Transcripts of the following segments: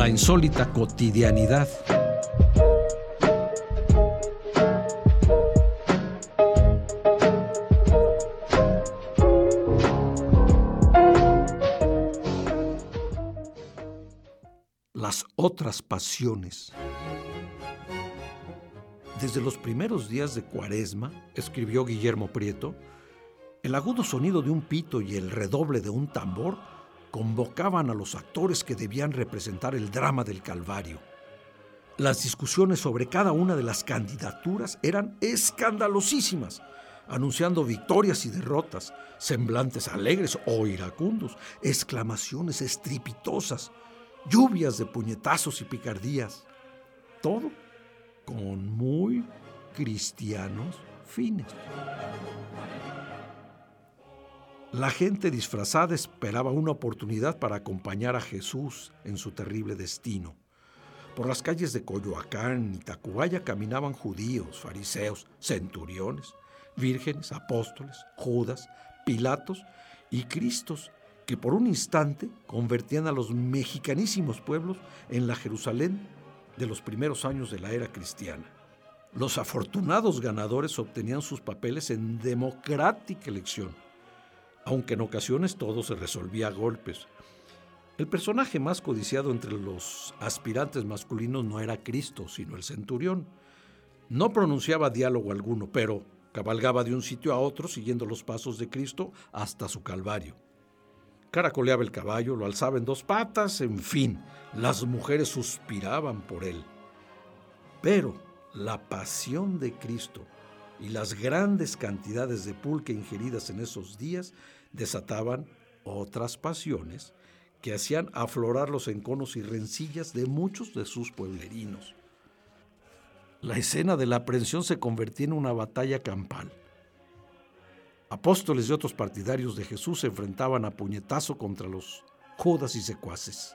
La insólita cotidianidad. Las otras pasiones. Desde los primeros días de Cuaresma, escribió Guillermo Prieto, el agudo sonido de un pito y el redoble de un tambor convocaban a los actores que debían representar el drama del Calvario. Las discusiones sobre cada una de las candidaturas eran escandalosísimas, anunciando victorias y derrotas, semblantes alegres o iracundos, exclamaciones estripitosas, lluvias de puñetazos y picardías. Todo con muy cristianos fines. La gente disfrazada esperaba una oportunidad para acompañar a Jesús en su terrible destino. Por las calles de Coyoacán y Tacubaya caminaban judíos, fariseos, centuriones, vírgenes, apóstoles, judas, pilatos y cristos que por un instante convertían a los mexicanísimos pueblos en la Jerusalén de los primeros años de la era cristiana. Los afortunados ganadores obtenían sus papeles en democrática elección, aunque en ocasiones todo se resolvía a golpes. El personaje más codiciado entre los aspirantes masculinos no era Cristo, sino el centurión. No pronunciaba diálogo alguno, pero cabalgaba de un sitio a otro siguiendo los pasos de Cristo hasta su calvario. Caracoleaba el caballo, lo alzaba en dos patas, en fin, las mujeres suspiraban por él. Pero la pasión de Cristo y las grandes cantidades de pulque ingeridas en esos días desataban otras pasiones que hacían aflorar los enconos y rencillas de muchos de sus pueblerinos. La escena de la aprehensión se convertía en una batalla campal. Apóstoles y otros partidarios de Jesús se enfrentaban a puñetazo contra los judas y secuaces.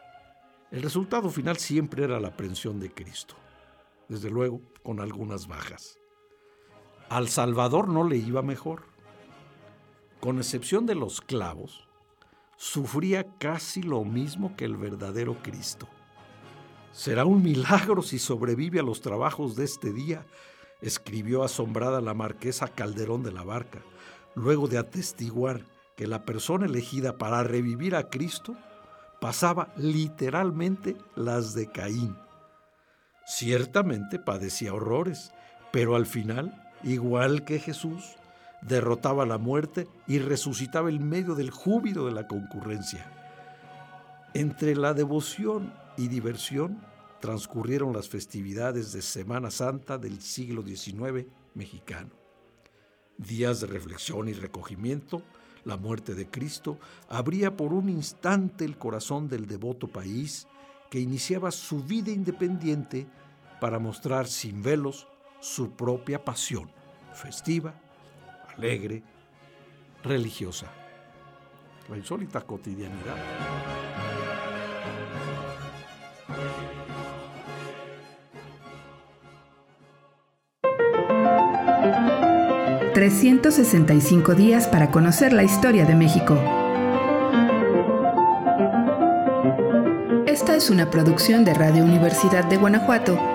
El resultado final siempre era la aprehensión de Cristo, desde luego con algunas bajas. Al Salvador no le iba mejor. Con excepción de los clavos, sufría casi lo mismo que el verdadero Cristo. Será un milagro si sobrevive a los trabajos de este día, escribió asombrada la marquesa Calderón de la Barca, luego de atestiguar que la persona elegida para revivir a Cristo pasaba literalmente las de Caín. Ciertamente padecía horrores, pero al final, igual que Jesús, derrotaba la muerte y resucitaba en medio del júbilo de la concurrencia. Entre la devoción y diversión transcurrieron las festividades de Semana Santa del siglo XIX mexicano días de reflexión y recogimiento, la muerte de Cristo abría por un instante el corazón del devoto país que iniciaba su vida independiente para mostrar sin velos su propia pasión, festiva, alegre, religiosa. La insólita cotidianidad. 365 días para conocer la historia de México. Esta es una producción de Radio Universidad de Guanajuato